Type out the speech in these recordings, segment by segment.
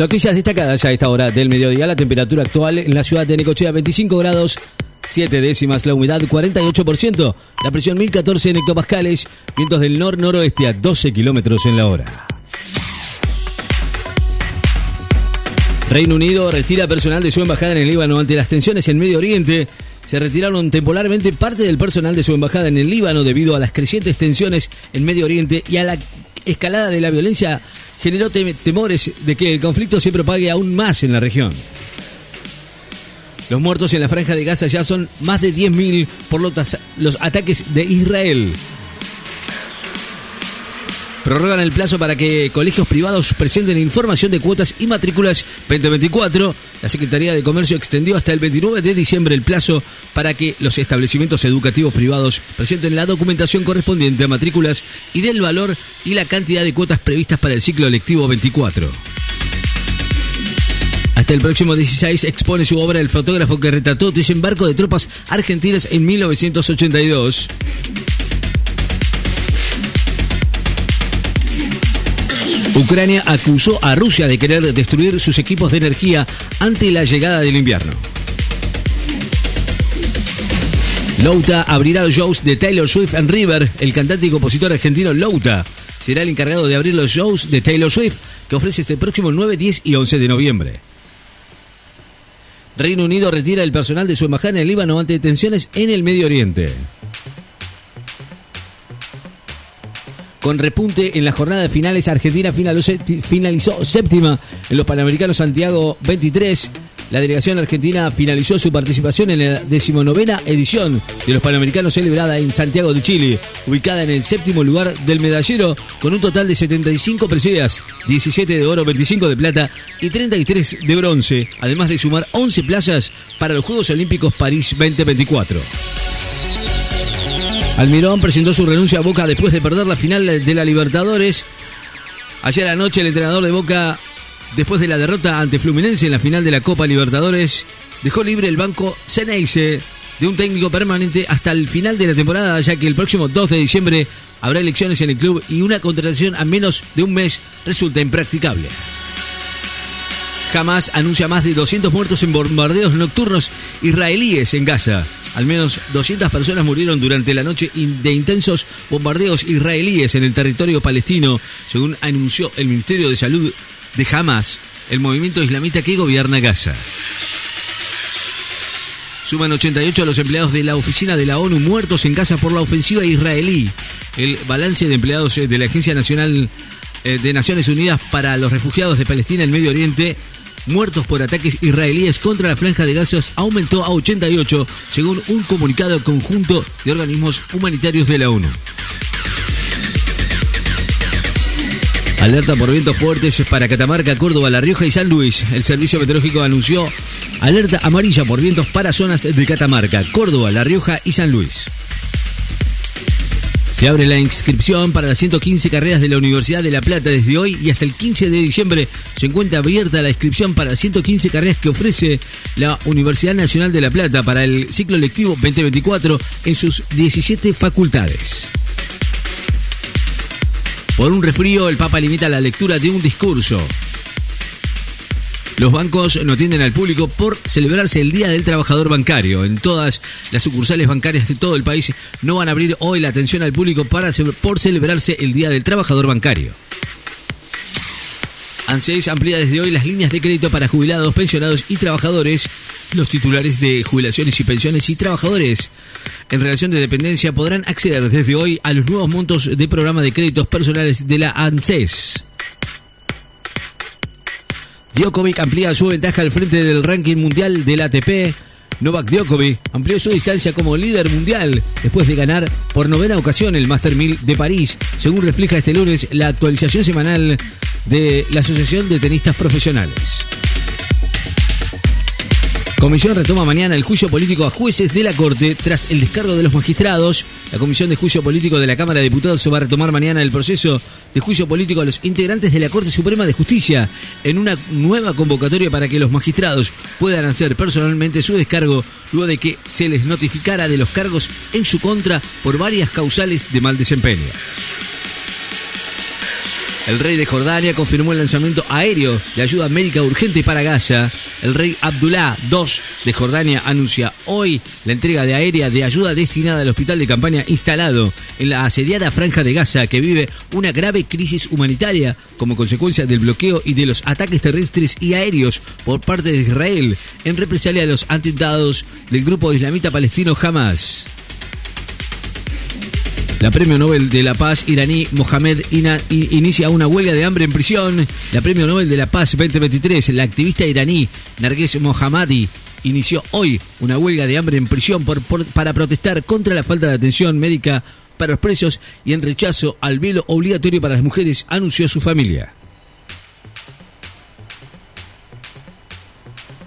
Noticias destacadas a esta hora del mediodía. La temperatura actual en la ciudad de Necochea 25 grados 7 décimas, la humedad 48%, la presión 1014 en hectopascales, vientos del nor-noroeste a 12 kilómetros en la hora. Reino Unido retira personal de su embajada en el Líbano ante las tensiones en Medio Oriente. Se retiraron temporalmente parte del personal de su embajada en el Líbano debido a las crecientes tensiones en Medio Oriente y a la escalada de la violencia generó temores de que el conflicto se propague aún más en la región. Los muertos en la franja de Gaza ya son más de 10.000 por los ataques de Israel. Prorrogan el plazo para que colegios privados presenten información de cuotas y matrículas 2024. La Secretaría de Comercio extendió hasta el 29 de diciembre el plazo para que los establecimientos educativos privados presenten la documentación correspondiente a matrículas y del valor y la cantidad de cuotas previstas para el ciclo lectivo 24. Hasta el próximo 16 expone su obra el fotógrafo que retrató desembarco de tropas argentinas en 1982. Ucrania acusó a Rusia de querer destruir sus equipos de energía ante la llegada del invierno. Louta abrirá los shows de Taylor Swift and River. El cantante y compositor argentino Louta será el encargado de abrir los shows de Taylor Swift que ofrece este próximo 9, 10 y 11 de noviembre. Reino Unido retira el personal de su embajada en Líbano ante tensiones en el Medio Oriente. Con repunte en la jornada de finales, Argentina finalizó séptima en los Panamericanos Santiago 23. La delegación argentina finalizó su participación en la decimonovena edición de los Panamericanos celebrada en Santiago de Chile, ubicada en el séptimo lugar del medallero con un total de 75 preseas, 17 de oro, 25 de plata y 33 de bronce, además de sumar 11 plazas para los Juegos Olímpicos París 2024. Almirón presentó su renuncia a Boca después de perder la final de la Libertadores. Ayer anoche el entrenador de Boca, después de la derrota ante Fluminense en la final de la Copa Libertadores, dejó libre el banco Ceneice de un técnico permanente hasta el final de la temporada, ya que el próximo 2 de diciembre habrá elecciones en el club y una contratación a menos de un mes resulta impracticable. Jamás anuncia más de 200 muertos en bombardeos nocturnos israelíes en Gaza. Al menos 200 personas murieron durante la noche de intensos bombardeos israelíes en el territorio palestino, según anunció el Ministerio de Salud de Hamas, el movimiento islamita que gobierna Gaza. Suman 88 a los empleados de la oficina de la ONU muertos en Gaza por la ofensiva israelí. El balance de empleados de la Agencia Nacional eh, de Naciones Unidas para los Refugiados de Palestina en Medio Oriente muertos por ataques israelíes contra la franja de Gaza aumentó a 88, según un comunicado conjunto de organismos humanitarios de la ONU. Alerta por vientos fuertes para Catamarca, Córdoba, La Rioja y San Luis. El Servicio Meteorológico anunció alerta amarilla por vientos para zonas de Catamarca, Córdoba, La Rioja y San Luis. Se abre la inscripción para las 115 carreras de la Universidad de La Plata desde hoy y hasta el 15 de diciembre se encuentra abierta la inscripción para las 115 carreras que ofrece la Universidad Nacional de La Plata para el ciclo lectivo 2024 en sus 17 facultades. Por un resfrío, el Papa limita la lectura de un discurso. Los bancos no atienden al público por celebrarse el Día del Trabajador Bancario. En todas las sucursales bancarias de todo el país no van a abrir hoy la atención al público para, por celebrarse el Día del Trabajador Bancario. ANSES amplía desde hoy las líneas de crédito para jubilados, pensionados y trabajadores. Los titulares de jubilaciones y pensiones y trabajadores en relación de dependencia podrán acceder desde hoy a los nuevos montos de programa de créditos personales de la ANSES. Djokovic amplía su ventaja al frente del ranking mundial del ATP. Novak Djokovic amplió su distancia como líder mundial después de ganar por novena ocasión el Master 1000 de París, según refleja este lunes la actualización semanal de la Asociación de Tenistas Profesionales. Comisión retoma mañana el juicio político a jueces de la Corte tras el descargo de los magistrados. La Comisión de Juicio Político de la Cámara de Diputados se va a retomar mañana el proceso de juicio político a los integrantes de la Corte Suprema de Justicia en una nueva convocatoria para que los magistrados puedan hacer personalmente su descargo luego de que se les notificara de los cargos en su contra por varias causales de mal desempeño. El rey de Jordania confirmó el lanzamiento aéreo de ayuda médica urgente para Gaza. El rey Abdullah II de Jordania anuncia hoy la entrega de aérea de ayuda destinada al hospital de campaña instalado en la asediada franja de Gaza que vive una grave crisis humanitaria como consecuencia del bloqueo y de los ataques terrestres y aéreos por parte de Israel en represalia a los atentados del grupo islamita palestino Hamas. La Premio Nobel de la Paz iraní Mohamed Ina inicia una huelga de hambre en prisión. La Premio Nobel de la Paz 2023, la activista iraní Narges Mohammadi inició hoy una huelga de hambre en prisión para protestar contra la falta de atención médica para los presos y en rechazo al velo obligatorio para las mujeres, anunció su familia.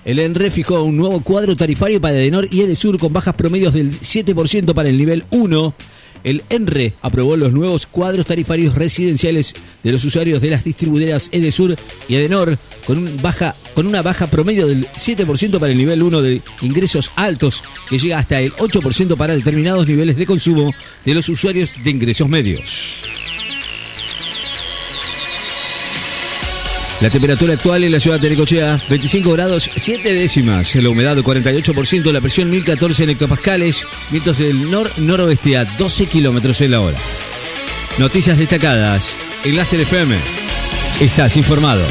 El ENRE fijó un nuevo cuadro tarifario para Edenor y Edesur con bajas promedios del 7% para el nivel 1 el ENRE aprobó los nuevos cuadros tarifarios residenciales de los usuarios de las distribuidoras Edesur y Edenor con, baja, con una baja promedio del 7% para el nivel 1 de ingresos altos que llega hasta el 8% para determinados niveles de consumo de los usuarios de ingresos medios. La temperatura actual en la ciudad de Necochea, 25 grados 7 décimas. La humedad 48%, la presión 1014 en hectopascales. Vientos del nor-noroeste a 12 kilómetros en la hora. Noticias destacadas. Enlace FM. Estás informado.